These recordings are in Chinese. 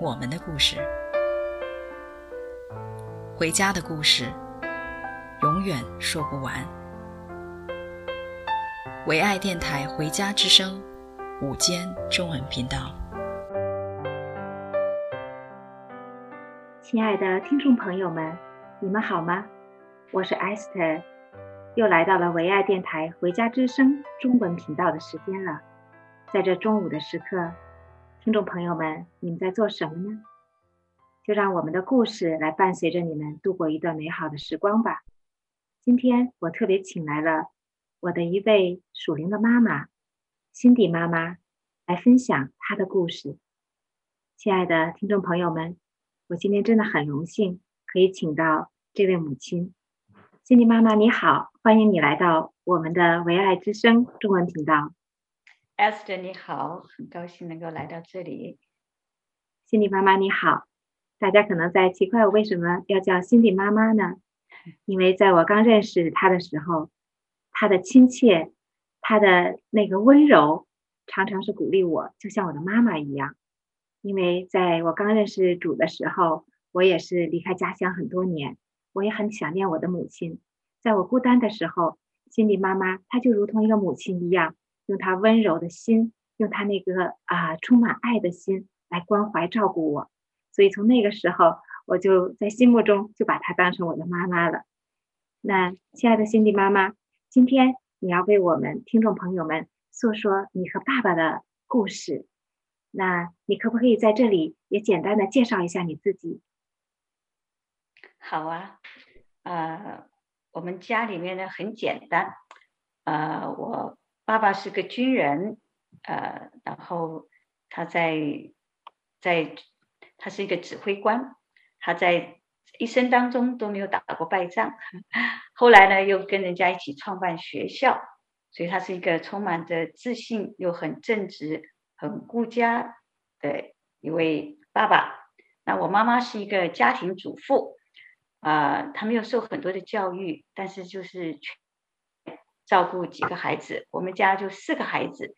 我们的故事，回家的故事，永远说不完。唯爱电台《回家之声》午间中文频道，亲爱的听众朋友们，你们好吗？我是 Esther，又来到了唯爱电台《回家之声》中文频道的时间了，在这中午的时刻。听众朋友们，你们在做什么呢？就让我们的故事来伴随着你们度过一段美好的时光吧。今天我特别请来了我的一位属灵的妈妈，辛迪妈妈，来分享她的故事。亲爱的听众朋友们，我今天真的很荣幸可以请到这位母亲，辛迪妈妈，你好，欢迎你来到我们的唯爱之声中文频道。Esther 你好，很高兴能够来到这里。辛迪妈妈你好，大家可能在奇怪我为什么要叫辛迪妈妈呢？因为在我刚认识她的时候，她的亲切，她的那个温柔，常常是鼓励我，就像我的妈妈一样。因为在我刚认识主的时候，我也是离开家乡很多年，我也很想念我的母亲。在我孤单的时候，辛迪妈妈她就如同一个母亲一样。用他温柔的心，用他那个啊充满爱的心来关怀照顾我，所以从那个时候，我就在心目中就把她当成我的妈妈了。那亲爱的辛迪妈妈，今天你要为我们听众朋友们诉说你和爸爸的故事，那你可不可以在这里也简单的介绍一下你自己？好啊，呃，我们家里面呢很简单，呃，我。爸爸是个军人，呃，然后他在在，他是一个指挥官，他在一生当中都没有打过败仗。后来呢，又跟人家一起创办学校，所以他是一个充满着自信又很正直、很顾家的一位爸爸。那我妈妈是一个家庭主妇，啊、呃，她没有受很多的教育，但是就是。照顾几个孩子，我们家就四个孩子，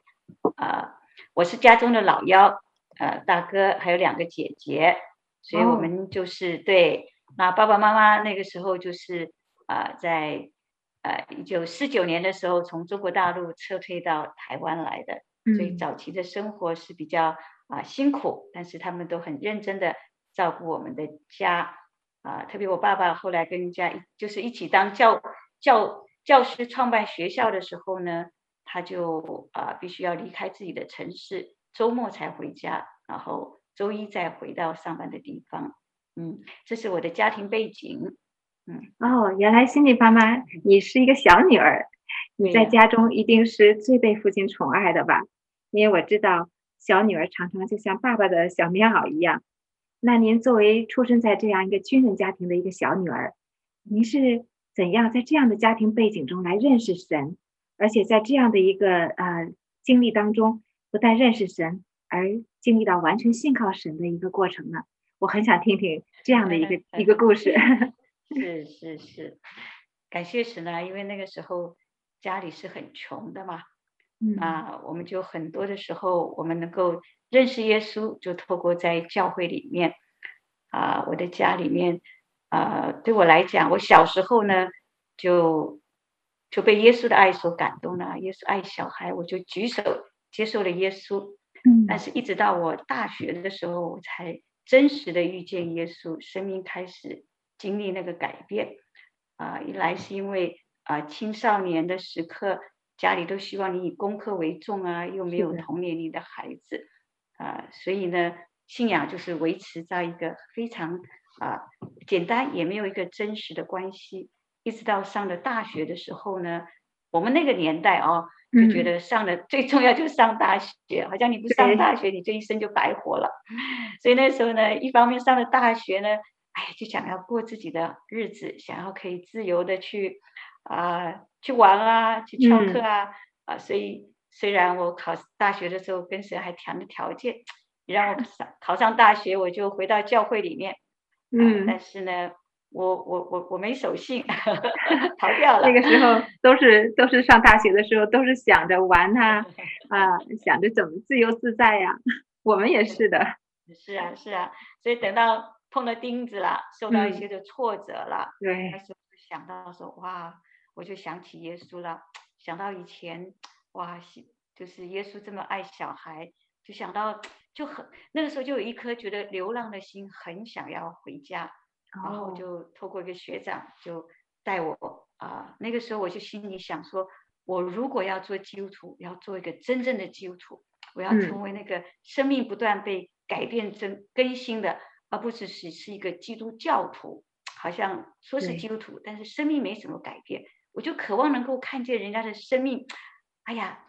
啊、呃，我是家中的老幺，呃，大哥还有两个姐姐，所以我们就是、oh. 对。那爸爸妈妈那个时候就是啊、呃，在呃一九四九年的时候从中国大陆撤退到台湾来的，所以早期的生活是比较啊、呃、辛苦，但是他们都很认真的照顾我们的家，啊、呃，特别我爸爸后来跟人家就是一起当教教。教师创办学校的时候呢，他就啊、呃、必须要离开自己的城市，周末才回家，然后周一再回到上班的地方。嗯，这是我的家庭背景。嗯，哦，原来心理爸妈，你是一个小女儿，你在家中一定是最被父亲宠爱的吧？因为我知道小女儿常常就像爸爸的小棉袄一样。那您作为出生在这样一个军人家庭的一个小女儿，您是？怎样在这样的家庭背景中来认识神，而且在这样的一个呃经历当中，不但认识神，而经历到完全信靠神的一个过程呢？我很想听听这样的一个一个故事。是是是，感谢神呢，因为那个时候家里是很穷的嘛，嗯啊，我们就很多的时候，我们能够认识耶稣，就透过在教会里面啊，我的家里面。啊、呃，对我来讲，我小时候呢，就就被耶稣的爱所感动了。耶稣爱小孩，我就举手接受了耶稣。嗯，但是一直到我大学的时候，我才真实的遇见耶稣，生命开始经历那个改变。啊、呃，一来是因为啊、呃，青少年的时刻，家里都希望你以功课为重啊，又没有同年龄的孩子啊、呃，所以呢，信仰就是维持在一个非常。啊，简单也没有一个真实的关系，一直到上了大学的时候呢，我们那个年代哦，就觉得上了 最重要就是上大学，嗯、好像你不上大学，你这一生就白活了。所以那时候呢，一方面上了大学呢，哎，就想要过自己的日子，想要可以自由的去啊、呃、去玩啊，去翘课啊、嗯、啊。所以虽然我考大学的时候跟谁还谈了条件，让我上考上大学，我就回到教会里面。嗯，但是呢。我我我我没守信，逃掉了。那个时候都是都是上大学的时候，都是想着玩呐，啊，想着怎么自由自在呀。我们也是的。是啊是啊，所以等到碰到钉子了，受到一些的挫折了，嗯、对，那时候想到说哇，我就想起耶稣了，想到以前哇，就是耶稣这么爱小孩，就想到就很那个时候就有一颗觉得流浪的心，很想要回家。然后就透过一个学长就带我啊、呃，那个时候我就心里想说，我如果要做基督徒，要做一个真正的基督徒，我要成为那个生命不断被改变、真更新的，而不只是是一个基督教徒，好像说是基督徒，但是生命没什么改变。我就渴望能够看见人家的生命，哎呀，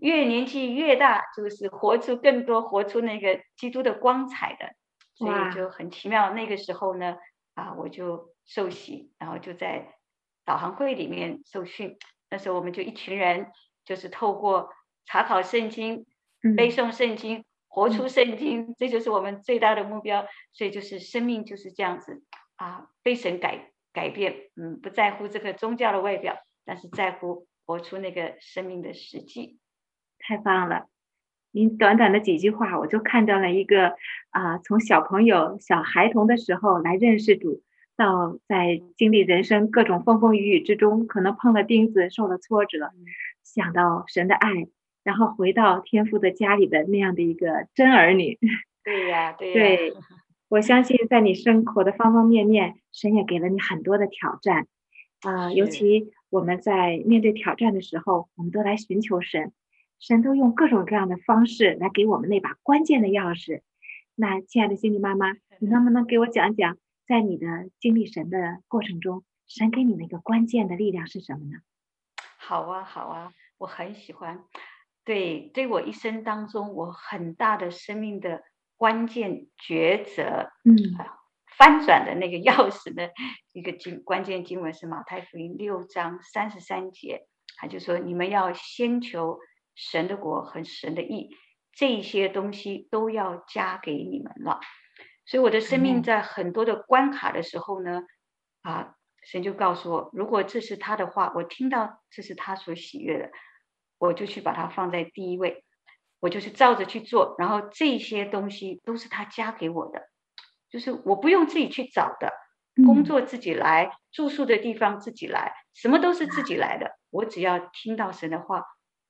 越年纪越大，就是活出更多，活出那个基督的光彩的，所以就很奇妙。那个时候呢。啊，我就受洗，然后就在导航会里面受训。那时候我们就一群人，就是透过查考圣经、背诵圣经、活出圣经，这就是我们最大的目标。所以就是生命就是这样子啊，被神改改变。嗯，不在乎这个宗教的外表，但是在乎活出那个生命的实际。太棒了！您短短的几句话，我就看到了一个啊，从小朋友、小孩童的时候来认识主，到在经历人生各种风风雨雨之中，可能碰了钉子、受了挫折，想到神的爱，然后回到天父的家里的那样的一个真儿女。对呀，对呀。对，我相信在你生活的方方面面，神也给了你很多的挑战啊，尤其我们在面对挑战的时候，我们都来寻求神。神都用各种各样的方式来给我们那把关键的钥匙。那亲爱的心理妈妈，你能不能给我讲讲，在你的经历神的过程中，神给你那个关键的力量是什么呢？好啊，好啊，我很喜欢。对，对我一生当中，我很大的生命的关键抉择，嗯，翻转的那个钥匙的，一个经关键经文是马太福音六章三十三节，他就说：“你们要先求。”神的国和神的义，这些东西都要加给你们了。所以我的生命在很多的关卡的时候呢，嗯、啊，神就告诉我，如果这是他的话，我听到这是他所喜悦的，我就去把它放在第一位，我就是照着去做。然后这些东西都是他加给我的，就是我不用自己去找的，工作自己来，嗯、住宿的地方自己来，什么都是自己来的。我只要听到神的话。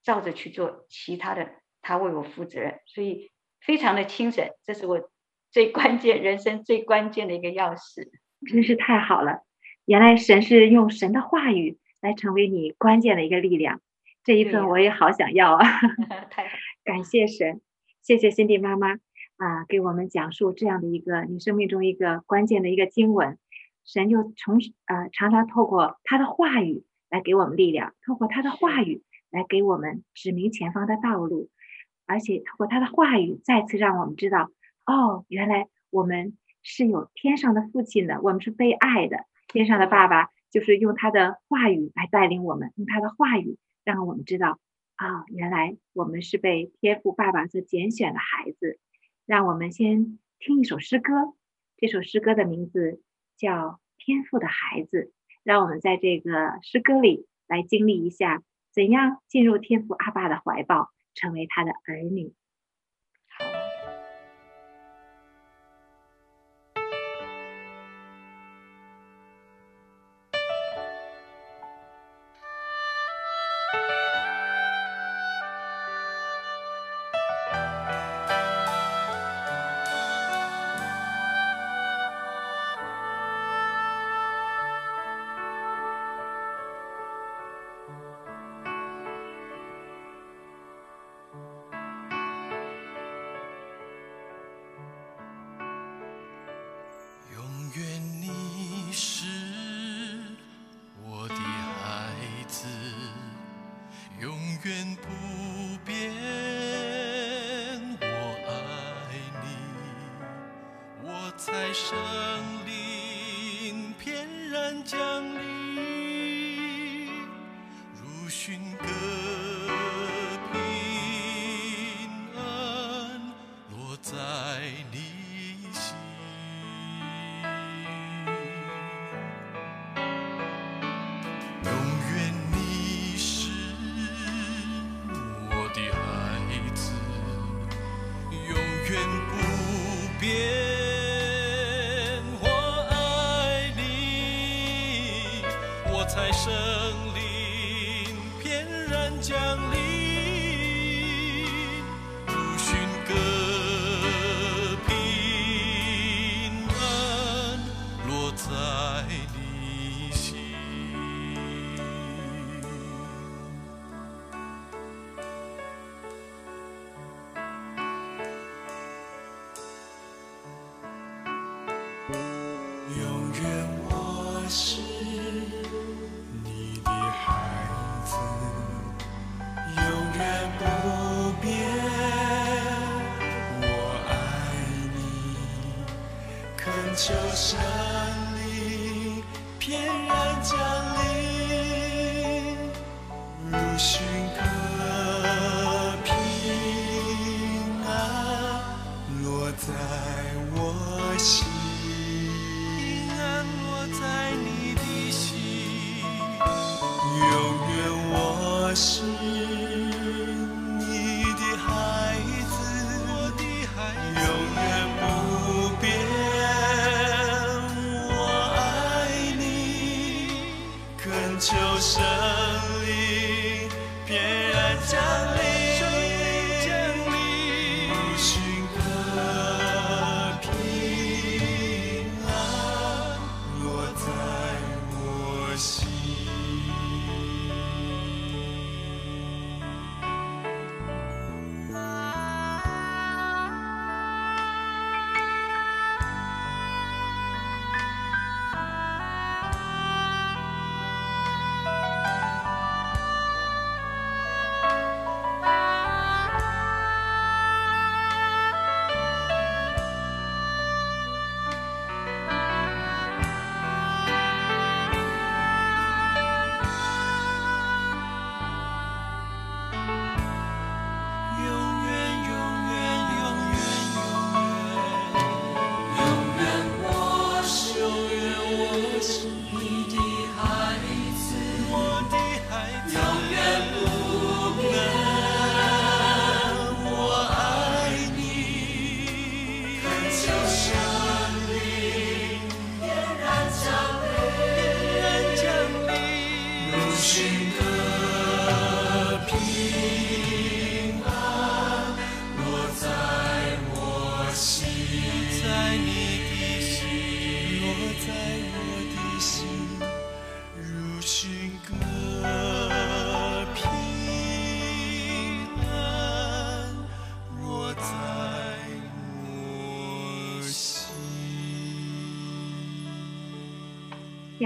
照着去做，其他的他为我负责任，所以非常的轻省，这是我最关键、人生最关键的一个钥匙。真是太好了，原来神是用神的话语来成为你关键的一个力量，这一份我也好想要啊！太好，感谢神，谢谢辛迪妈妈啊，给我们讲述这样的一个你生命中一个关键的一个经文，神就从啊常常透过他的话语来给我们力量，透过他的话语。来给我们指明前方的道路，而且通过他的话语，再次让我们知道，哦，原来我们是有天上的父亲的，我们是被爱的。天上的爸爸就是用他的话语来带领我们，用他的话语让我们知道，啊、哦，原来我们是被天父爸爸所拣选的孩子。让我们先听一首诗歌，这首诗歌的名字叫《天赋的孩子》，让我们在这个诗歌里来经历一下。怎样进入天父阿爸的怀抱，成为他的儿女？远不变。我爱你，我在生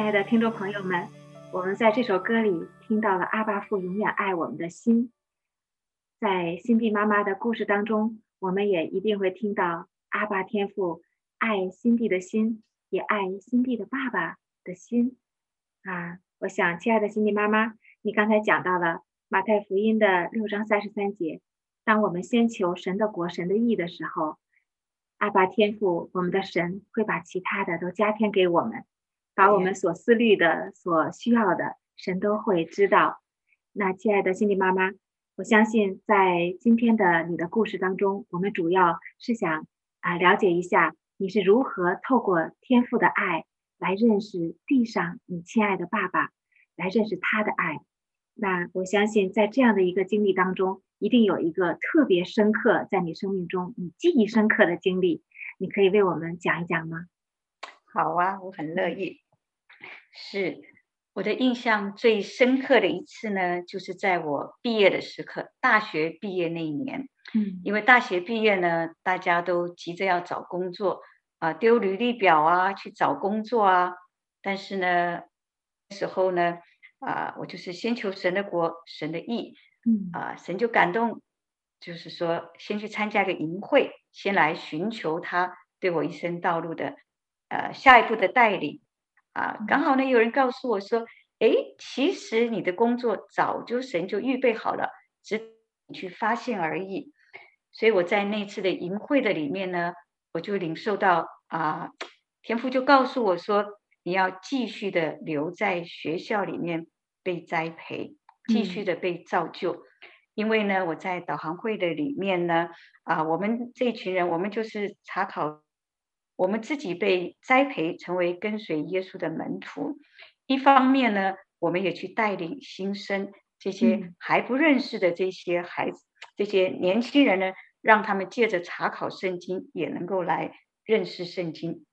亲爱的听众朋友们，我们在这首歌里听到了阿爸父永远爱我们的心。在心地妈妈的故事当中，我们也一定会听到阿爸天父爱心地的心，也爱心地的爸爸的心。啊，我想，亲爱的心地妈妈，你刚才讲到了马太福音的六章三十三节，当我们先求神的国、神的义的时候，阿爸天父，我们的神会把其他的都加添给我们。把我们所思虑的、所需要的，神都会知道。那亲爱的心理妈妈，我相信在今天的你的故事当中，我们主要是想啊了解一下你是如何透过天父的爱来认识地上你亲爱的爸爸，来认识他的爱。那我相信在这样的一个经历当中，一定有一个特别深刻在你生命中你记忆深刻的经历，你可以为我们讲一讲吗？好啊，我很乐意。是我的印象最深刻的一次呢，就是在我毕业的时刻，大学毕业那一年。嗯，因为大学毕业呢，大家都急着要找工作啊，丢履历表啊，去找工作啊。但是呢，那时候呢，啊，我就是先求神的国、神的意嗯啊、呃，神就感动，就是说先去参加个营会，先来寻求他对我一生道路的呃下一步的带领啊。刚好呢，有人告诉我说，哎，其实你的工作早就神就预备好了，只你去发现而已。所以我在那次的营会的里面呢，我就领受到啊，天父就告诉我说，你要继续的留在学校里面被栽培，继续的被造就。嗯、因为呢，我在导航会的里面呢，啊，我们这一群人，我们就是查考，我们自己被栽培成为跟随耶稣的门徒。一方面呢，我们也去带领新生这些还不认识的这些孩子。嗯这些年轻人呢，让他们借着查考圣经，也能够来认识圣经。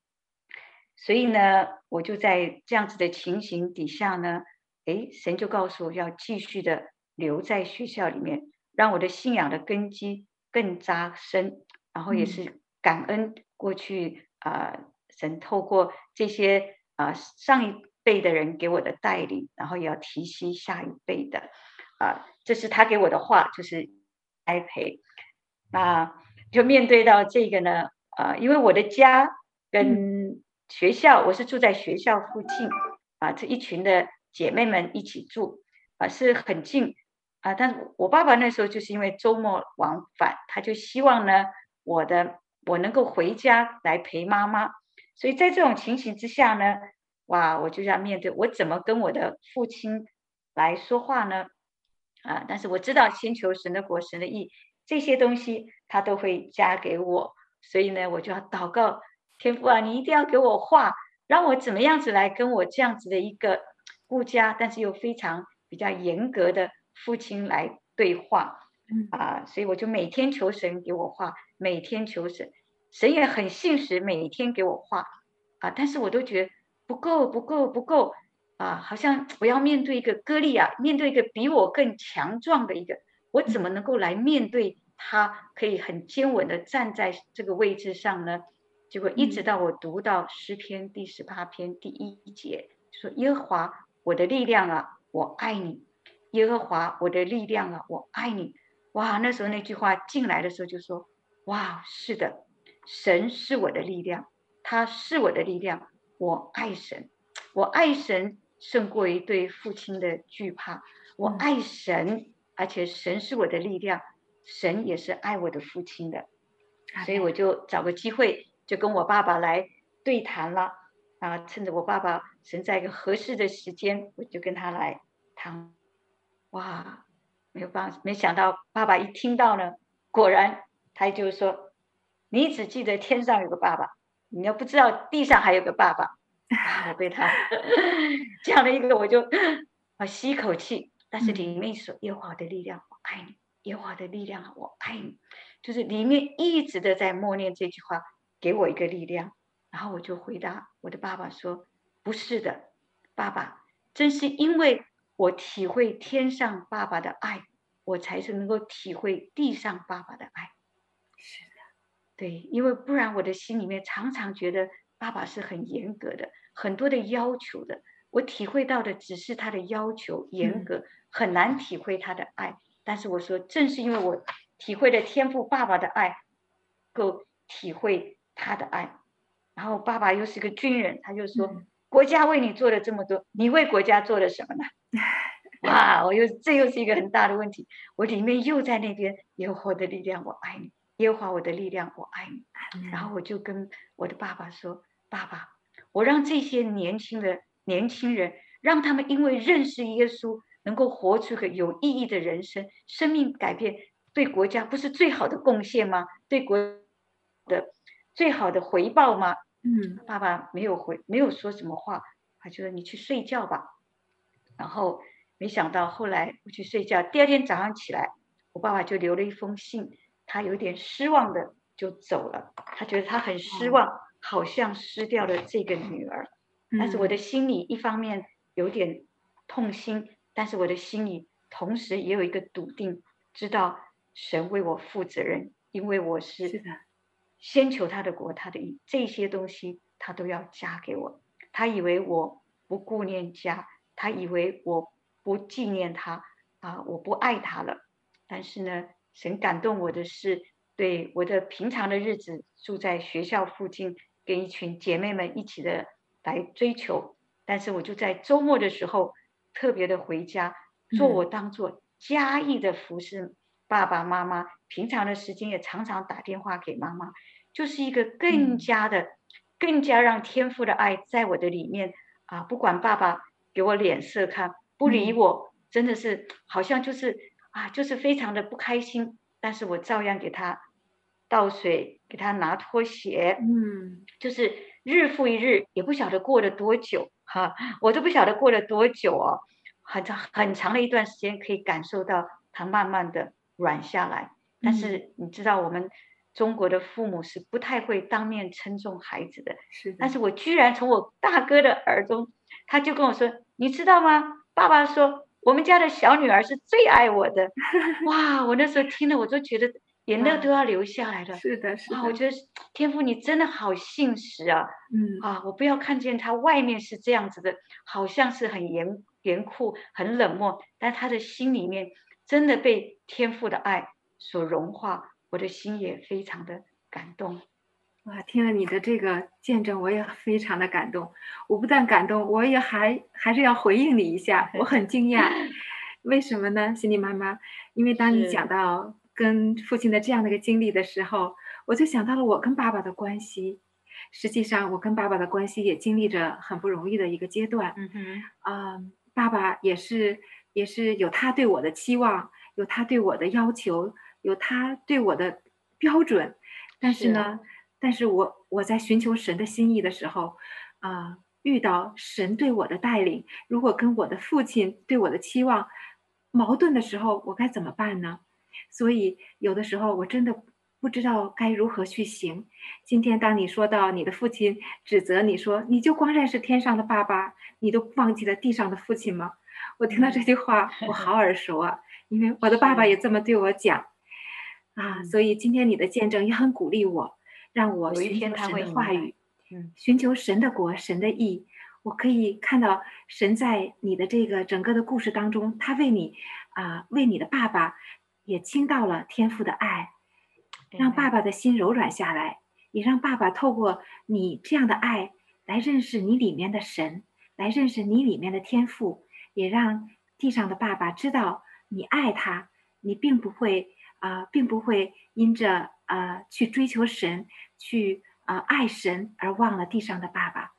所以呢，我就在这样子的情形底下呢，哎，神就告诉我要继续的留在学校里面，让我的信仰的根基更扎深。然后也是感恩过去啊、呃，神透过这些啊、上一辈的人给我的带领，然后也要提携下一辈的啊、这是他给我的话，就是。栽培，那就面对到这个呢，啊、因为我的家跟学校，我是住在学校附近，啊，这一群的姐妹们一起住，啊，是很近，啊，但我爸爸那时候就是因为周末往返，他就希望呢，我的我能够回家来陪妈妈，所以在这种情形之下呢，哇，我就要面对我怎么跟我的父亲来说话呢？啊！但是我知道，先求神的国、神的意，这些东西他都会加给我。所以呢，我就要祷告天父啊，你一定要给我话，让我怎么样子来跟我这样子的一个顾家，但是又非常比较严格的父亲来对话。啊，所以我就每天求神给我话，每天求神，神也很信实，每天给我画。啊，但是我都觉得不够，不够，不够。啊，好像我要面对一个歌利亚，面对一个比我更强壮的一个，我怎么能够来面对他？可以很坚稳的站在这个位置上呢？结果一直到我读到诗篇第十八篇第一节，说耶和华我的力量啊，我爱你；耶和华我的力量啊，我爱你。哇，那时候那句话进来的时候就说，哇，是的，神是我的力量，他是我的力量，我爱神，我爱神。胜过于对父亲的惧怕。我爱神，而且神是我的力量，神也是爱我的父亲的，所以我就找个机会，就跟我爸爸来对谈了。啊，趁着我爸爸神在一个合适的时间，我就跟他来谈。哇，没有办法，没想到爸爸一听到呢，果然他就说：“你只记得天上有个爸爸，你要不知道地上还有个爸爸。”啊！我被他 讲了一个，我就啊吸一口气。但是里面说耶和华的力量，我爱你；耶和华的力量，我爱你。就是里面一直的在默念这句话，给我一个力量。然后我就回答我的爸爸说：“不是的，爸爸，正是因为我体会天上爸爸的爱，我才是能够体会地上爸爸的爱。”对，因为不然我的心里面常常觉得爸爸是很严格的。很多的要求的，我体会到的只是他的要求严格，很难体会他的爱。但是我说，正是因为我体会了天赋爸爸的爱，够体会他的爱。然后爸爸又是个军人，他就说：“国家为你做了这么多，你为国家做了什么呢？”哇！我又这又是一个很大的问题。我里面又在那边，耶和华的力量，我爱你；耶和华我的力量，我爱你。然后我就跟我的爸爸说：“爸爸。”我让这些年轻的年轻人，让他们因为认识耶稣，能够活出个有意义的人生，生命改变，对国家不是最好的贡献吗？对国的最好的回报吗？嗯，爸爸没有回，没有说什么话，他就说你去睡觉吧。然后没想到后来我去睡觉，第二天早上起来，我爸爸就留了一封信，他有点失望的就走了，他觉得他很失望。好像失掉了这个女儿，但是我的心里一方面有点痛心，但是我的心里同时也有一个笃定，知道神为我负责任，因为我是先求他的国，他的义，这些东西他都要加给我。他以为我不顾念家，他以为我不纪念他，啊，我不爱他了。但是呢，神感动我的是，对我的平常的日子，住在学校附近，跟一群姐妹们一起的来追求。但是我就在周末的时候，特别的回家，做我当做家义的服侍爸爸妈妈。平常的时间也常常打电话给妈妈，就是一个更加的、更加让天父的爱在我的里面啊！不管爸爸给我脸色看，不理我，真的是好像就是啊，就是非常的不开心。但是我照样给他倒水，给他拿拖鞋，嗯，就是日复一日，也不晓得过了多久。哈，我都不晓得过了多久哦，很长很长的一段时间，可以感受到他慢慢的软下来。但是你知道，我们中国的父母是不太会当面称重孩子的。是的。但是我居然从我大哥的耳中，他就跟我说：“你知道吗？爸爸说我们家的小女儿是最爱我的。”哇，我那时候听了，我都觉得。眼泪都要流下来了，是的，是的。啊，我觉得天父你真的好信实啊，嗯啊，我不要看见他外面是这样子的，好像是很严严酷、很冷漠，但他的心里面真的被天父的爱所融化，我的心也非常的感动。哇，听了你的这个见证，我也非常的感动。我不但感动，我也还还是要回应你一下，我很惊讶，为什么呢，心丽妈妈？因为当你讲到。跟父亲的这样的一个经历的时候，我就想到了我跟爸爸的关系。实际上，我跟爸爸的关系也经历着很不容易的一个阶段。嗯哼，啊、呃，爸爸也是也是有他对我的期望，有他对我的要求，有他对我的标准。但是呢，是但是我我在寻求神的心意的时候，啊、呃，遇到神对我的带领，如果跟我的父亲对我的期望矛盾的时候，我该怎么办呢？所以，有的时候我真的不知道该如何去行。今天，当你说到你的父亲指责你说，你就光认识天上的爸爸，你都忘记了地上的父亲吗？我听到这句话，我好耳熟啊，因为我的爸爸也这么对我讲啊。所以，今天你的见证也很鼓励我，让我寻求神的话语，嗯，寻求神的国、神的义。我可以看到神在你的这个整个的故事当中，他为你啊，为你的爸爸。也倾倒了天父的爱，让爸爸的心柔软下来，也让爸爸透过你这样的爱来认识你里面的神，来认识你里面的天父，也让地上的爸爸知道你爱他，你并不会啊、呃，并不会因着啊、呃、去追求神，去啊、呃、爱神而忘了地上的爸爸。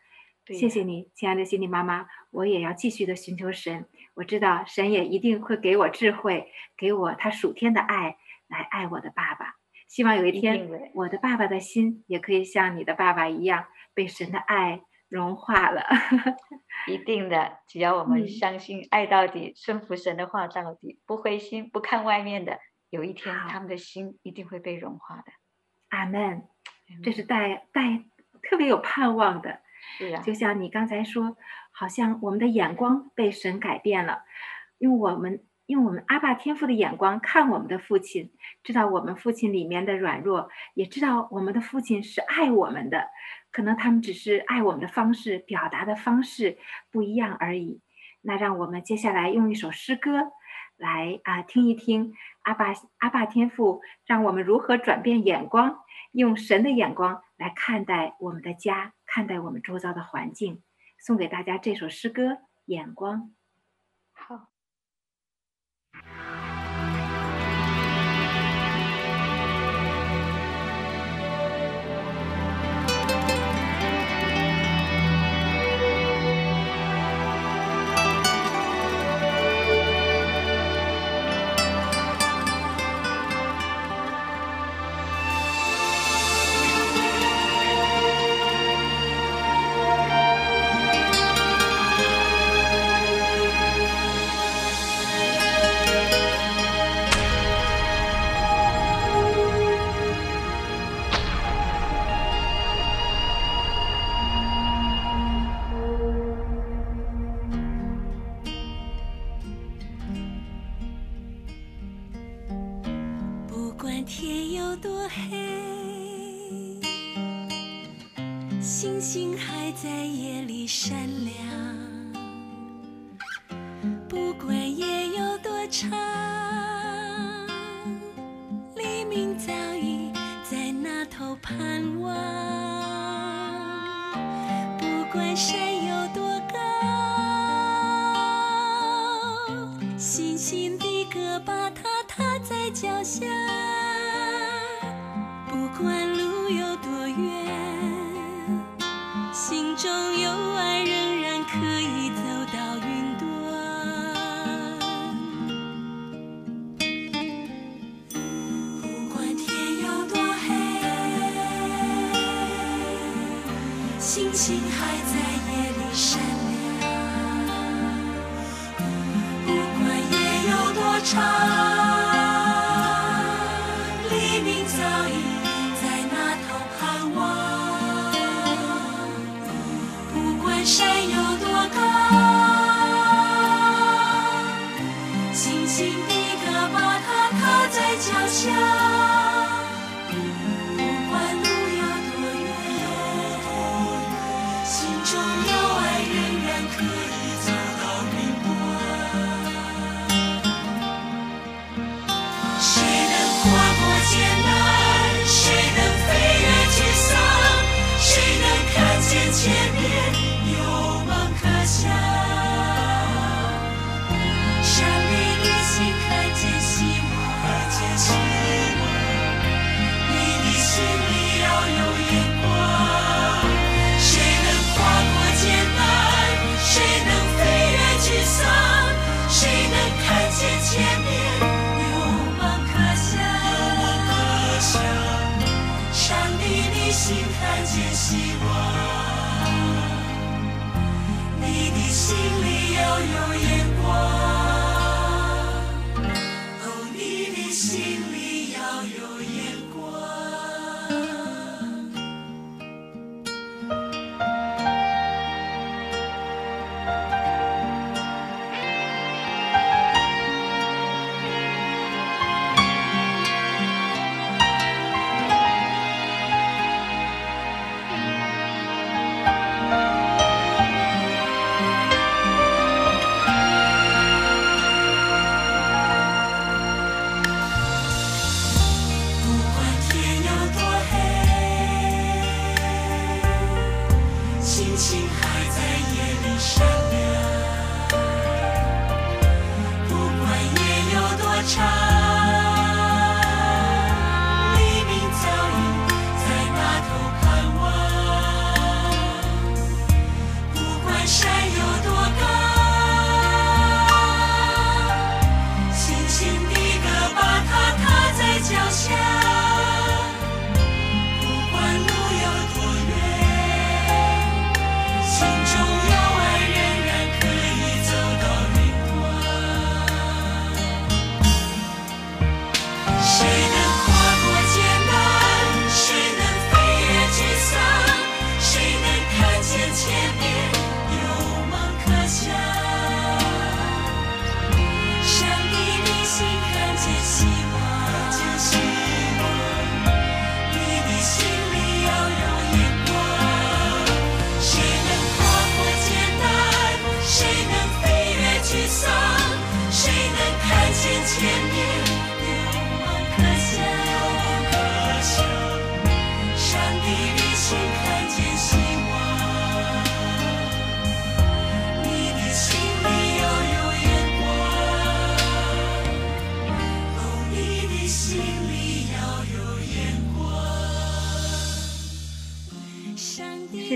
谢谢你，亲爱的心理妈妈，我也要继续的寻求神。我知道神也一定会给我智慧，给我他属天的爱来爱我的爸爸。希望有一天，我的爸爸的心也可以像你的爸爸一样，被神的爱融化了。一定的，只要我们相信爱到底，顺服神的话到底，不灰心，不看外面的，有一天他们的心一定会被融化的。阿门。这是带带特别有盼望的。是啊，就像你刚才说，好像我们的眼光被神改变了，用我们用我们阿爸天父的眼光看我们的父亲，知道我们父亲里面的软弱，也知道我们的父亲是爱我们的，可能他们只是爱我们的方式、表达的方式不一样而已。那让我们接下来用一首诗歌来啊听一听阿爸阿爸天赋让我们如何转变眼光，用神的眼光来看待我们的家。看待我们周遭的环境，送给大家这首诗歌《眼光》。好。心的歌把它踏在脚下，不管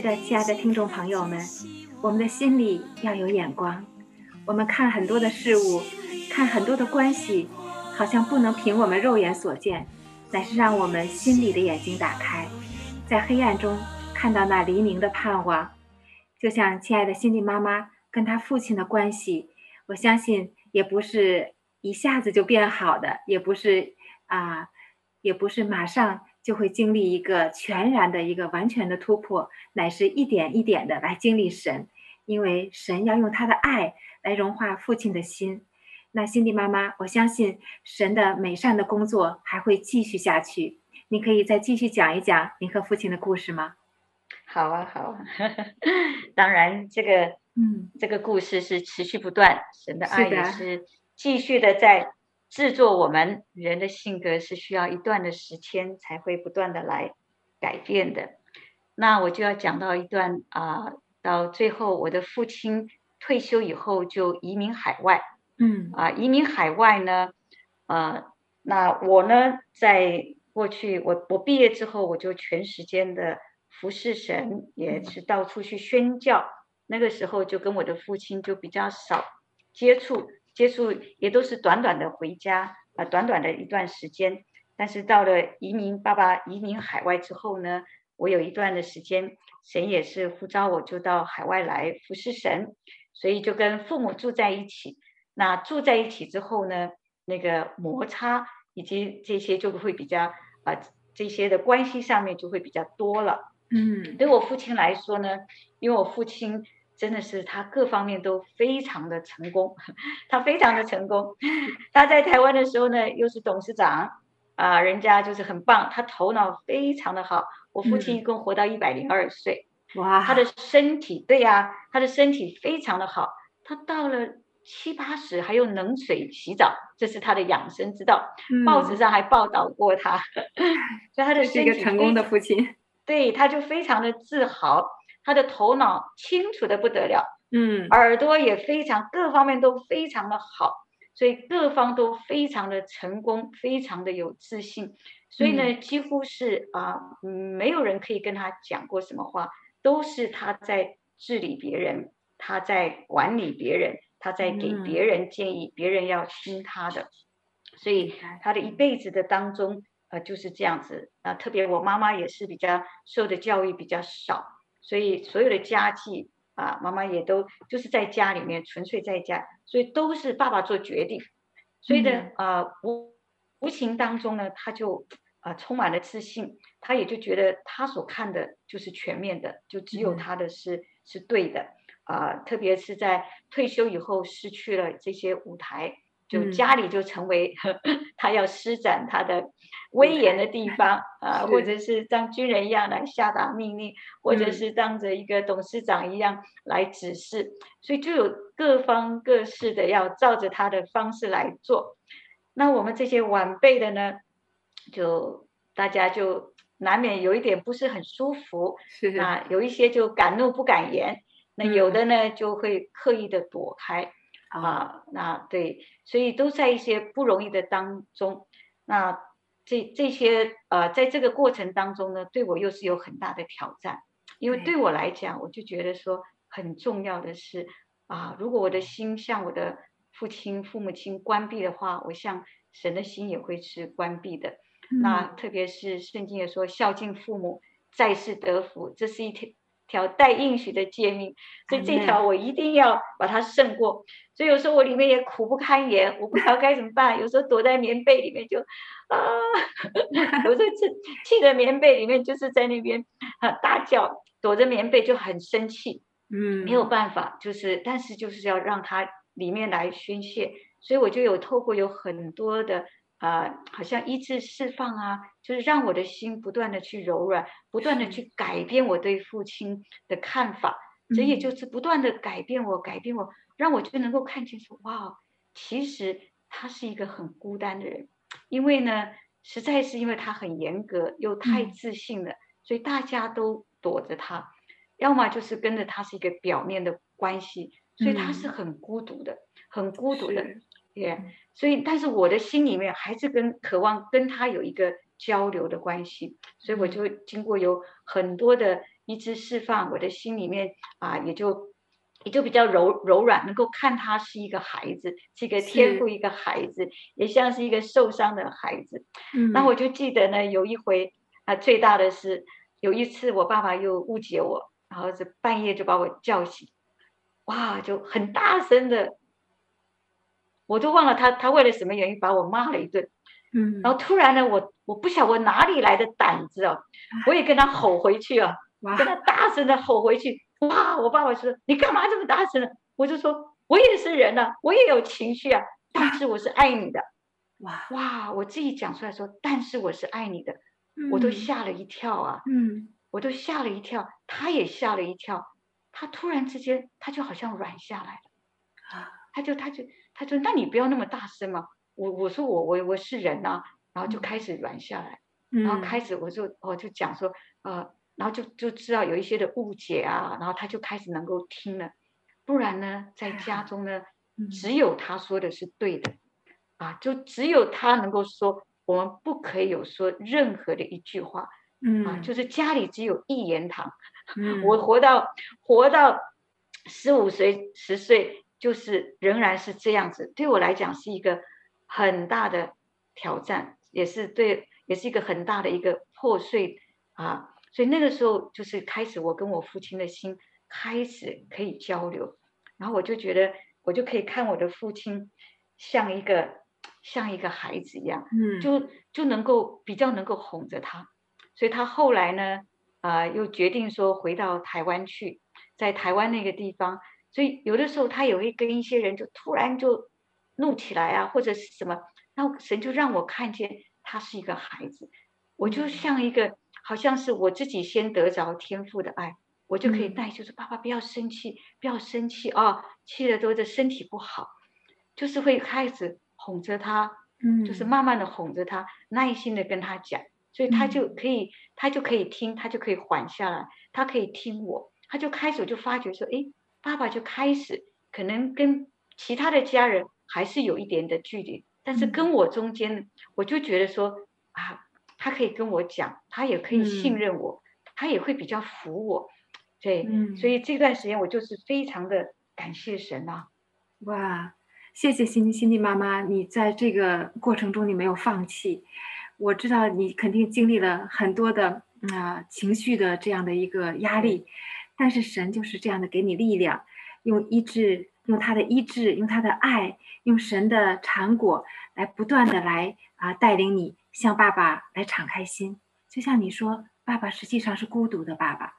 的，亲爱的听众朋友们，我们的心里要有眼光。我们看很多的事物，看很多的关系，好像不能凭我们肉眼所见，乃是让我们心里的眼睛打开，在黑暗中看到那黎明的盼望。就像亲爱的辛蒂妈妈跟她父亲的关系，我相信也不是一下子就变好的，也不是啊、也不是马上就会经历一个全然的一个完全的突破，乃是一点一点的来经历神，因为神要用他的爱来融化父亲的心。那辛蒂妈妈，我相信神的美善的工作还会继续下去。你可以再继续讲一讲您和父亲的故事吗？好啊，好啊，当然这个，嗯，这个故事是持续不断，神的爱也是继续的在制作我们人的性格是需要一段的时间才会不断的来改变的。那我就要讲到一段啊、呃，到最后我的父亲退休以后就移民海外，嗯啊，移民海外呢，呃，那我呢，在过去我我毕业之后，我就全时间的服侍神，也是到处去宣教。那个时候就跟我的父亲就比较少接触，接触也都是短短的回家啊，短短的一段时间。但是到了移民爸爸移民海外之后呢，我有一段的时间，神也是呼召我就到海外来服侍神，所以就跟父母住在一起。那住在一起之后呢，那个摩擦以及这些就会比较啊、呃，这些的关系上面就会比较多了。嗯，对我父亲来说呢，因为我父亲真的是他各方面都非常的成功，他非常的成功。他在台湾的时候呢，又是董事长啊、呃，人家就是很棒，他头脑非常的好。我父亲一共活到一百零二岁，哇，他的身体对呀、啊，他的身体非常的好。他到了七八十还用冷水洗澡，这是他的养生之道。嗯、报纸上还报道过他，所以他的身体是一个成功的父亲。对，他就非常的自豪，他的头脑清楚的不得了，嗯，耳朵也非常，各方面都非常的好，所以各方都非常的成功，非常的有自信，所以呢，嗯、几乎是啊、呃，没有人可以跟他讲过什么话，都是他在治理别人，他在管理别人，他在给别人建议，嗯、别人要听他的，所以他的一辈子的当中。呃，就是这样子。啊，特别我妈妈也是比较受的教育比较少，所以所有的家计啊，妈妈也都就是在家里面纯粹在家，所以都是爸爸做决定，所以呢，啊、呃，无无形当中呢，他就啊、呃、充满了自信，他也就觉得他所看的就是全面的，就只有他的是、嗯、是对的。啊、呃，特别是在退休以后失去了这些舞台。就家里就成为 他要施展他的威严的地方啊，或者是当军人一样来下达命令，或者是当着一个董事长一样来指示，所以就有各方各式的要照着他的方式来做。那我们这些晚辈的呢，就大家就难免有一点不是很舒服，是啊，有一些就敢怒不敢言，那有的呢就会刻意的躲开。啊，那对，所以都在一些不容易的当中。那这这些呃，在这个过程当中呢，对我又是有很大的挑战。因为对我来讲，我就觉得说很重要的是啊，如果我的心向我的父亲、父母亲关闭的话，我向神的心也会是关闭的。嗯、那特别是圣经也说，孝敬父母，在世得福，这是一条。带应许的诫命，所以这条我一定要把它胜过。所以有时候我里面也苦不堪言，我不知道该怎么办。有时候躲在棉被里面就啊，有时候气气在棉被里面就是在那边啊大叫，躲着棉被就很生气。嗯，没有办法，就是但是就是要让它里面来宣泄。所以我就有透过有很多的。啊、呃，好像医治释放啊，就是让我的心不断的去柔软，不断的去改变我对父亲的看法，这也就是不断的改变我，改变我，让我就能够看清楚，哇，其实他是一个很孤单的人，因为呢，实在是因为他很严格又太自信了，所以大家都躲着他，要么就是跟着他是一个表面的关系，所以他是很孤独的，很孤独的，也。Yeah. 所以，但是我的心里面还是跟渴望跟他有一个交流的关系，所以我就经过有很多的医治释放，我的心里面啊，也就也就比较柔柔软，能够看他是一个孩子，是一个天赋一个孩子，也像是一个受伤的孩子。嗯，那我就记得呢，有一回啊，最大的是有一次我爸爸又误解我，然后是半夜就把我叫醒，哇，就很大声的。我都忘了他，他为了什么原因把我骂了一顿，嗯，然后突然呢，我我不晓得我哪里来的胆子哦，我也跟他吼回去啊，跟他大声的吼回去，哇！我爸爸说你干嘛这么大声呢？我就说我也是人啊，我也有情绪啊，但是我是爱你的，哇。哇！我自己讲出来说，但是我是爱你的，我都吓了一跳啊，嗯，我都吓了一跳，他也吓了一跳，他突然之间他就好像软下来了，啊，他就他就。他说：“那你不要那么大声嘛。”我我说我我我是人啊，然后就开始软下来，嗯然后开始我就我就讲说呃，然后就就知道有一些的误解啊，然后他就开始能够听了，不然呢，在家中呢，嗯只有他说的是对的，啊，就只有他能够说，我们不可以有说任何的一句话，嗯啊，就是家里只有一言堂。嗯我活到活到十五岁十岁，就是仍然是这样子，对我来讲是一个很大的挑战，也是对，也是一个很大的一个破碎啊。所以那个时候就是开始，我跟我父亲的心开始可以交流，然后我就觉得我就可以看我的父亲像一个像一个孩子一样，嗯就就能够比较能够哄着他，所以他后来呢，啊，又决定说回到台湾去，在台湾那个地方，所以有的时候他也会跟一些人就突然就怒起来啊，或者是什么，那神就让我看见他是一个孩子，我就像一个好像是我自己先得着天父的爱，我就可以带，就是爸爸不要生气，不要生气啊，气了之后这身体不好，就是会开始哄着他。嗯就是慢慢的哄着他，耐心的跟他讲，所以他就可以，他就可以听，他就可以缓下来，他可以听我，他就开始就发觉说，诶，爸爸就开始可能跟其他的家人还是有一点的距离，但是跟我中间，我就觉得说啊，他可以跟我讲，他也可以信任我，他也会比较服我，对，嗯。所以这段时间我就是非常的感谢神啊，哇，谢谢辛辛蒂妈妈，你在这个过程中你没有放弃。我知道你肯定经历了很多的啊、情绪的这样的一个压力，但是神就是这样的给你力量，用医治，用他的医治，用他的爱，用神的产果来不断的来啊、带领你向爸爸来敞开心。就像你说，爸爸实际上是孤独的爸爸。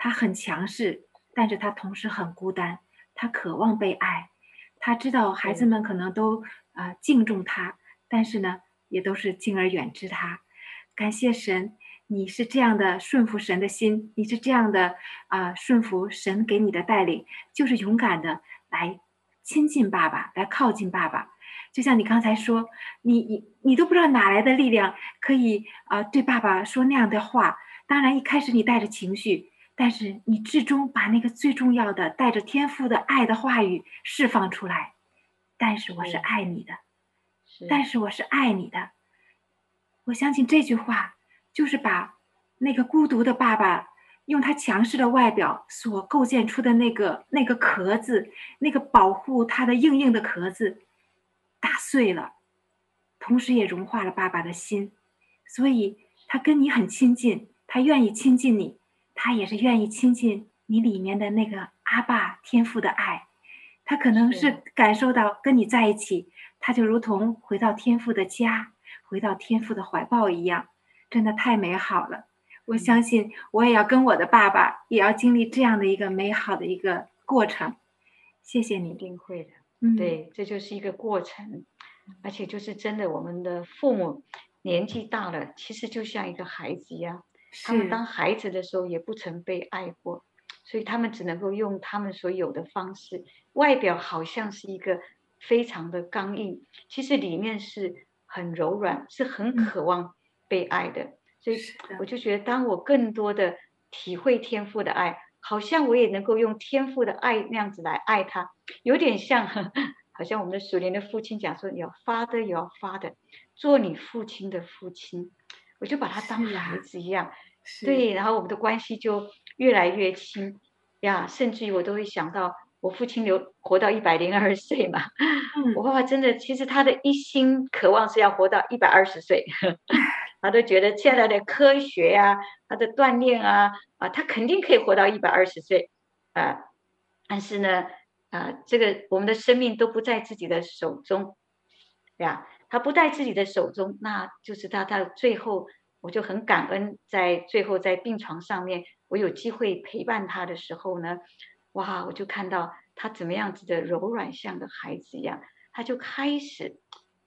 他很强势，但是他同时很孤单，他渴望被爱，他知道孩子们可能都啊、呃敬重他，但是呢，也都是敬而远之他。感谢神，你是这样的顺服神的心，你是这样的啊、呃顺服神给你的带领，就是勇敢的来亲近爸爸，来靠近爸爸。就像你刚才说，你你你都不知道哪来的力量可以啊、呃对爸爸说那样的话。当然，一开始你带着情绪。但是你至终把那个最重要的带着天赋的爱的话语释放出来。但是我是爱你的，是但是我是爱你的。我相信这句话就是把那个孤独的爸爸用他强势的外表所构建出的那个那个壳子，那个保护他的硬硬的壳子打碎了，同时也融化了爸爸的心。所以他跟你很亲近，他愿意亲近你。他也是愿意亲近你里面的那个阿爸天父的爱，他可能是感受到跟你在一起，他就如同回到天父的家，回到天父的怀抱一样，真的太美好了。我相信我也要跟我的爸爸也要经历这样的一个美好的一个过程。谢谢一你，定会的。嗯，对，这就是一个过程，而且就是真的，我们的父母年纪大了，其实就像一个孩子一样。他们当孩子的时候也不曾被爱过，所以他们只能够用他们所有的方式，外表好像是一个非常的刚硬，其实里面是很柔软，是很渴望被爱的。所以我就觉得，当我更多的体会天赋的爱，好像我也能够用天赋的爱那样子来爱他，有点像，好像我们的属灵的父亲讲说，你要 Father，也要 Father，做你父亲的父亲。我就把他当孩子一样，对，然后我们的关系就越来越亲。呀，甚至于我都会想到我父亲留活到一百零二岁嘛，嗯。我爸爸真的其实他的一心渴望是要活到一百二十岁，他都觉得现在的科学呀、他的锻炼啊啊，他肯定可以活到一百二十岁啊，但是呢啊，这个我们的生命都不在自己的手中对呀。他不在自己的手中，那就是他到最后，我就很感恩，在最后在病床上面，我有机会陪伴他的时候呢，哇，我就看到他怎么样子的柔软，像个孩子一样，他就开始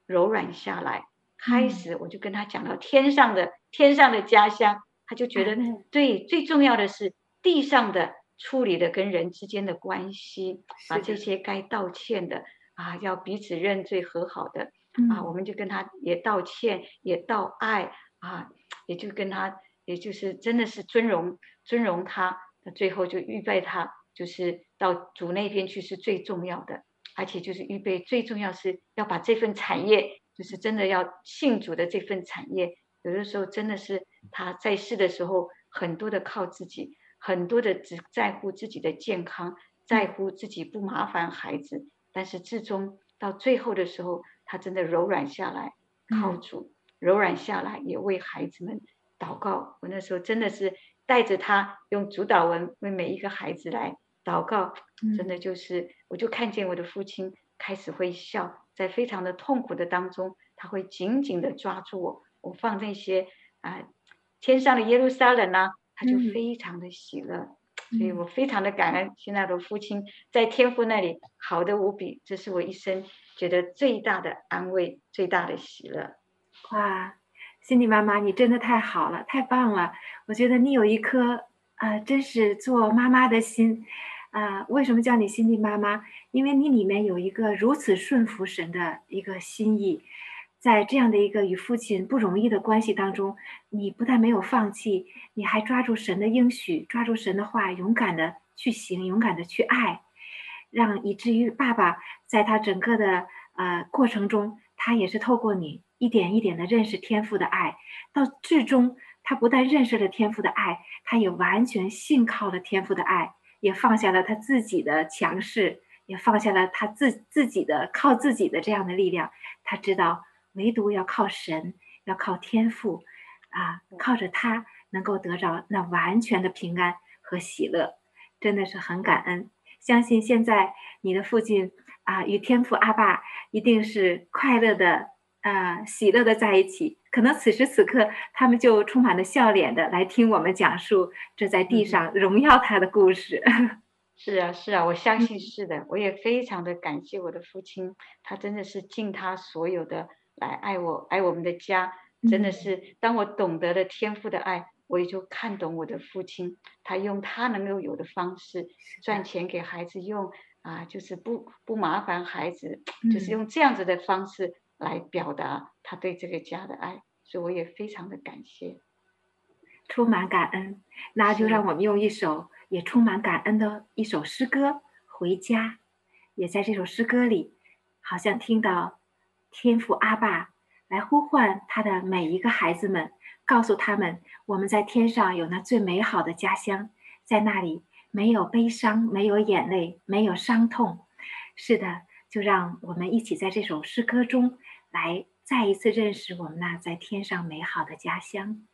柔软下来，开始我就跟他讲到天上的天上的家乡，他就觉得嗯对，最重要的是地上的处理的跟人之间的关系，把这些该道歉的啊，要彼此认罪和好的。嗯。啊，我们就跟他也道歉，也道爱啊，也就跟他，也就是真的是尊荣尊荣他，那最后就预备他，就是到主那边去是最重要的，而且就是预备最重要是要把这份产业，就是真的要信主的这份产业，有的时候真的是他在世的时候很多的靠自己，很多的只在乎自己的健康，在乎自己不麻烦孩子。但是至终到最后的时候，他真的柔软下来，靠主，柔软下来，也为孩子们祷告。我那时候真的是带着他用主导文为每一个孩子来祷告，真的就是，我就看见我的父亲开始会笑，在非常的痛苦的当中，他会紧紧的抓住我，我放那些啊天上的耶路撒冷啊，他就非常的喜乐。所以我非常的感恩，现在的父亲在天父那里好的无比，这是我一生觉得最大的安慰，最大的喜乐。哇，心迪妈妈，你真的太好了，太棒了！我觉得你有一颗啊、呃，真是做妈妈的心啊、为什么叫你心迪妈妈？因为你里面有一个如此顺服神的一个心意。在这样的一个与父亲不容易的关系当中，你不但没有放弃，你还抓住神的应许，抓住神的话，勇敢的去行，勇敢的去爱，让以至于爸爸在他整个的呃过程中，他也是透过你一点一点的认识天父的爱，到至终他不但认识了天父的爱，他也完全信靠了天父的爱，也放下了他自己的强势，也放下了他自自己的靠自己的这样的力量，他知道。唯独要靠神，要靠天赋，啊，靠着他能够得着那完全的平安和喜乐，真的是很感恩。相信现在你的父亲啊，与天父阿爸一定是快乐的，啊，喜乐的在一起。可能此时此刻，他们就充满了笑脸的来听我们讲述这在地上荣耀他的故事。是啊，是啊，我相信是的。我也非常的感谢我的父亲，他真的是尽他所有的。来爱我，爱我们的家，真的是当我懂得了天父的爱，我也就看懂我的父亲，他用他能够有的方式赚钱给孩子用啊，就是不不麻烦孩子，就是用这样子的方式来表达他对这个家的爱，所以我也非常的感谢，充满感恩。那就让我们用一首也充满感恩的一首诗歌《回家》，也在这首诗歌里，好像听到。天父阿爸来呼唤他的每一个孩子们，告诉他们，我们在天上有那最美好的家乡，在那里没有悲伤，没有眼泪，没有伤痛。是的，就让我们一起在这首诗歌中来再一次认识我们那在天上美好的家乡。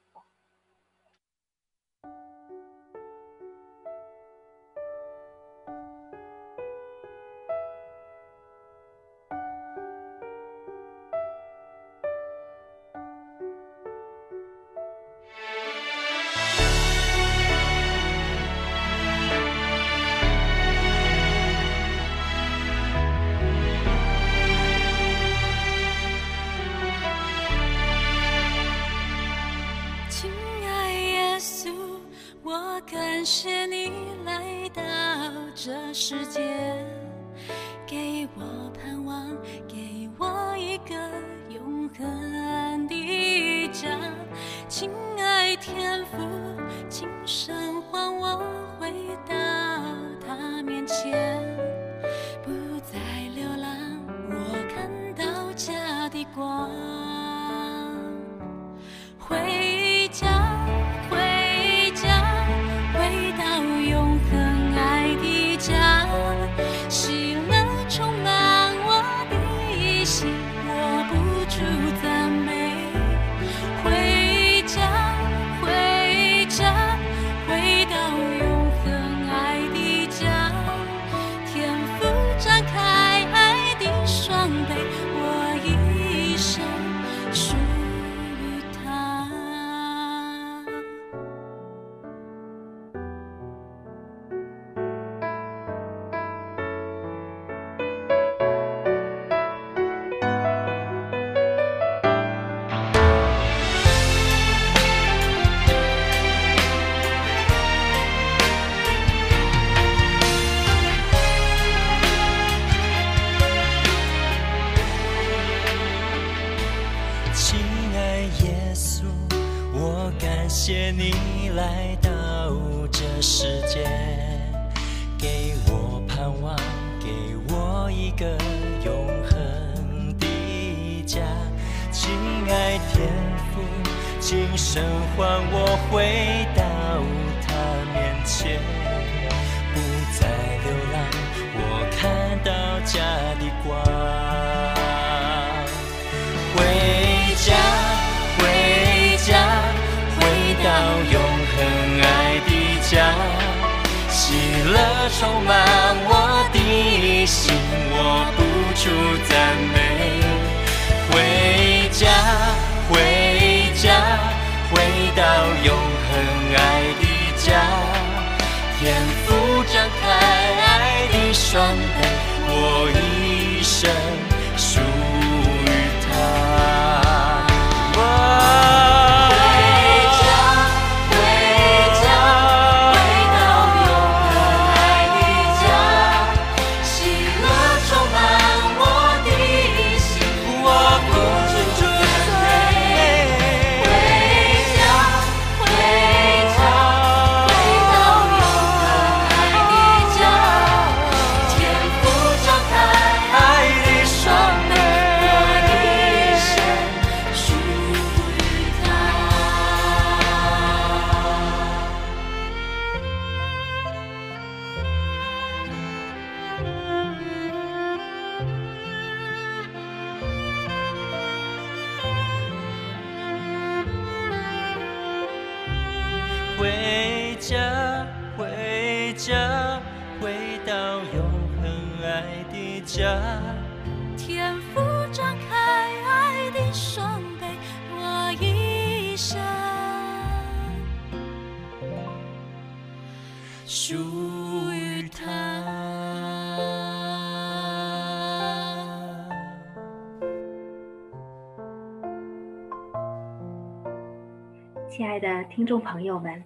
听众朋友们，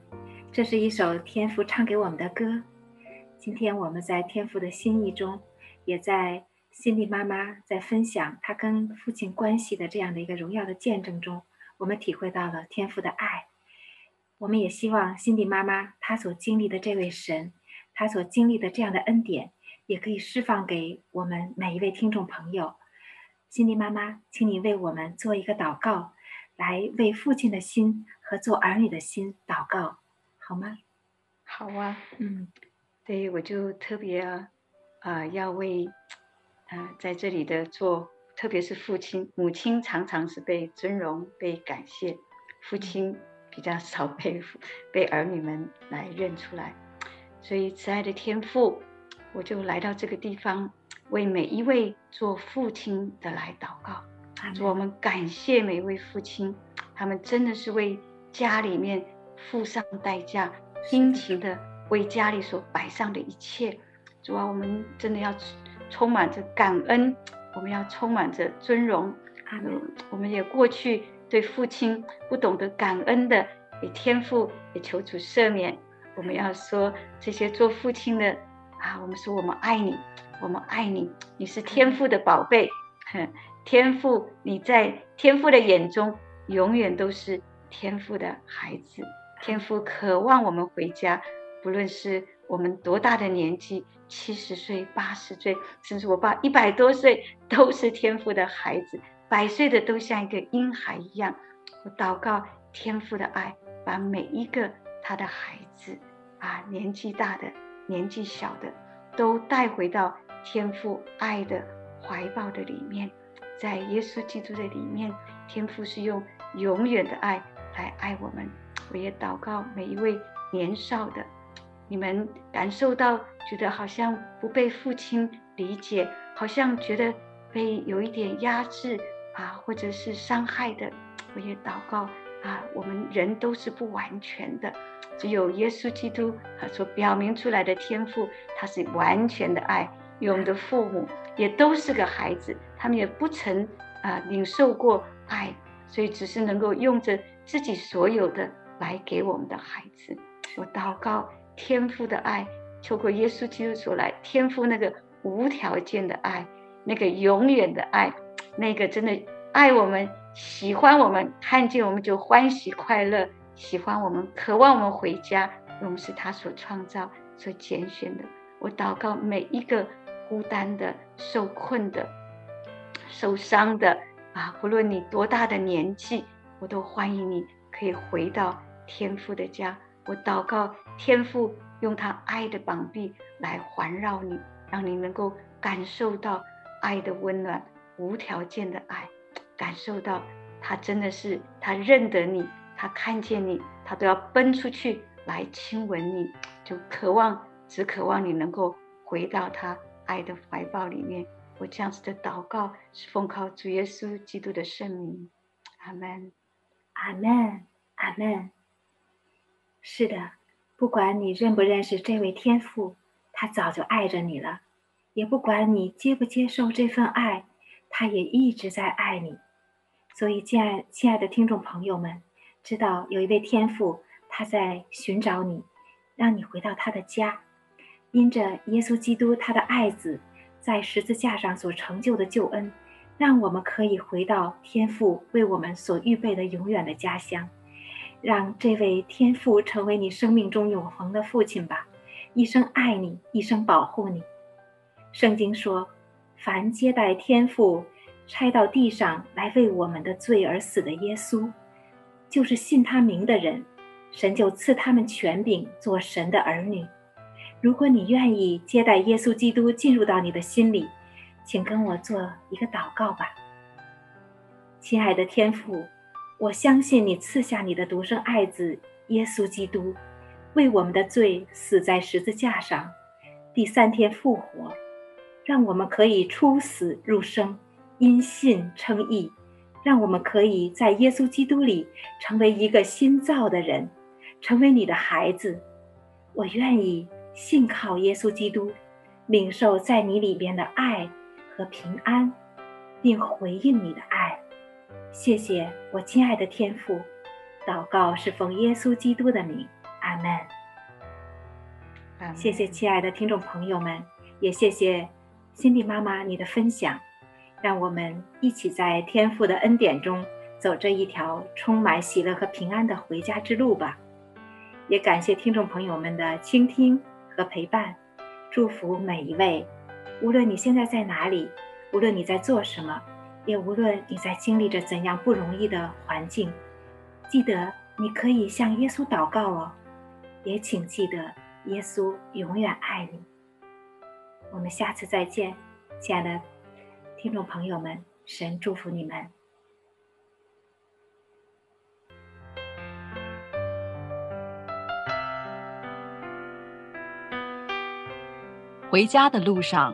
这是一首天父唱给我们的歌。今天我们在天父的心意中，也在心蒂妈妈在分享她跟父亲关系的这样的一个荣耀的见证中，我们体会到了天父的爱。我们也希望心蒂妈妈她所经历的这位神，她所经历的这样的恩典，也可以释放给我们每一位听众朋友。心蒂妈妈，请你为我们做一个祷告，来为父亲的心和做儿女的心祷告，好吗？好啊，嗯，对，我就特别啊、呃，要为啊、呃、在这里的做，特别是父亲、母亲，常常是被尊荣、被感谢，父亲比较少被被儿女们来认出来，所以慈爱的天父，我就来到这个地方，为每一位做父亲的来祷告。我们感谢每一位父亲，他们真的是为家里面付上代价，殷勤的为家里所摆上的一切。主啊，我们真的要充满着感恩，我们要充满着尊荣。嗯，我们也过去对父亲不懂得感恩的，也天父也求主赦免。我们要说这些做父亲的啊，我们说我们爱你，我们爱你，你是天父的宝贝。哼。天父，你在天父的眼中永远都是天父的孩子。天父渴望我们回家，不论是我们多大的年纪，七十岁、八十岁，甚至我爸一百多岁，都是天父的孩子。百岁的都像一个婴孩一样。我祷告天父的爱，把每一个他的孩子啊，年纪大的、年纪小的，都带回到天父爱的怀抱的里面。在耶稣基督的里面，天父是用永远的爱来爱我们。我也祷告每一位年少的，你们感受到觉得好像不被父亲理解，好像觉得被有一点压制啊，或者是伤害的，我也祷告啊，我们人都是不完全的，只有耶稣基督啊所表明出来的天赋，他是完全的爱。因为我们的父母也都是个孩子。他们也不曾啊、领受过爱，所以只是能够用着自己所有的来给我们的孩子。我祷告天父的爱，透过耶稣基督所来，天父那个无条件的爱，那个永远的爱，那个真的爱我们、喜欢我们、看见我们就欢喜快乐、喜欢我们、渴望我们回家、我们是他所创造、所拣选的。我祷告每一个孤单的、受困的、受伤的啊，不论你多大的年纪，我都欢迎你可以回到天父的家。我祷告天父用他爱的膀臂来环绕你，让你能够感受到爱的温暖、无条件的爱，感受到他真的是他认得你，他看见你，他都要奔出去来亲吻你，就渴望，只渴望你能够回到他爱的怀抱里面。我这样子的祷告是奉靠主耶稣基督的圣名，阿门，阿门，阿门。是的，不管你认不认识这位天父，他早就爱着你了；也不管你接不接受这份爱，他也一直在爱你。所以，亲爱亲爱的听众朋友们，知道有一位天父，他在寻找你，让你回到他的家。因着耶稣基督他的爱子在十字架上所成就的救恩，让我们可以回到天父为我们所预备的永远的家乡。让这位天父成为你生命中永恒的父亲吧，一生爱你，一生保护你。圣经说：“凡接待天父拆到地上来为我们的罪而死的耶稣，就是信他名的人，神就赐他们权柄做神的儿女。”如果你愿意接待耶稣基督进入到你的心里，请跟我做一个祷告吧，亲爱的天父。我相信你赐下你的独生爱子耶稣基督，为我们的罪死在十字架上，第三天复活，让我们可以出死入生，因信称义，让我们可以在耶稣基督里成为一个新造的人，成为你的孩子。我愿意信靠耶稣基督，领受在你里边的爱和平安，并回应你的爱。谢谢我亲爱的天父，祷告是奉耶稣基督的名，阿门。谢谢亲爱的听众朋友们，也谢谢心蒂妈妈你的分享，让我们一起在天父的恩典中走这一条充满喜乐和平安的回家之路吧。也感谢听众朋友们的倾听和陪伴，祝福每一位，无论你现在在哪里，无论你在做什么。也无论你在经历着怎样不容易的环境，记得你可以向耶稣祷告哦。也请记得，耶稣永远爱你。我们下次再见，亲爱的听众朋友们，神祝福你们。回家的路上，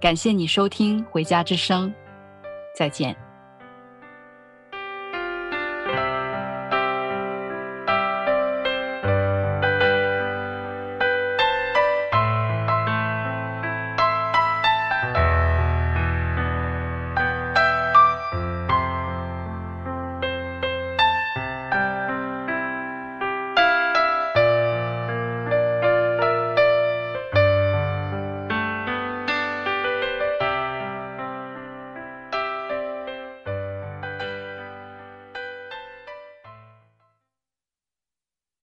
感谢你收听《回家之声》，再见。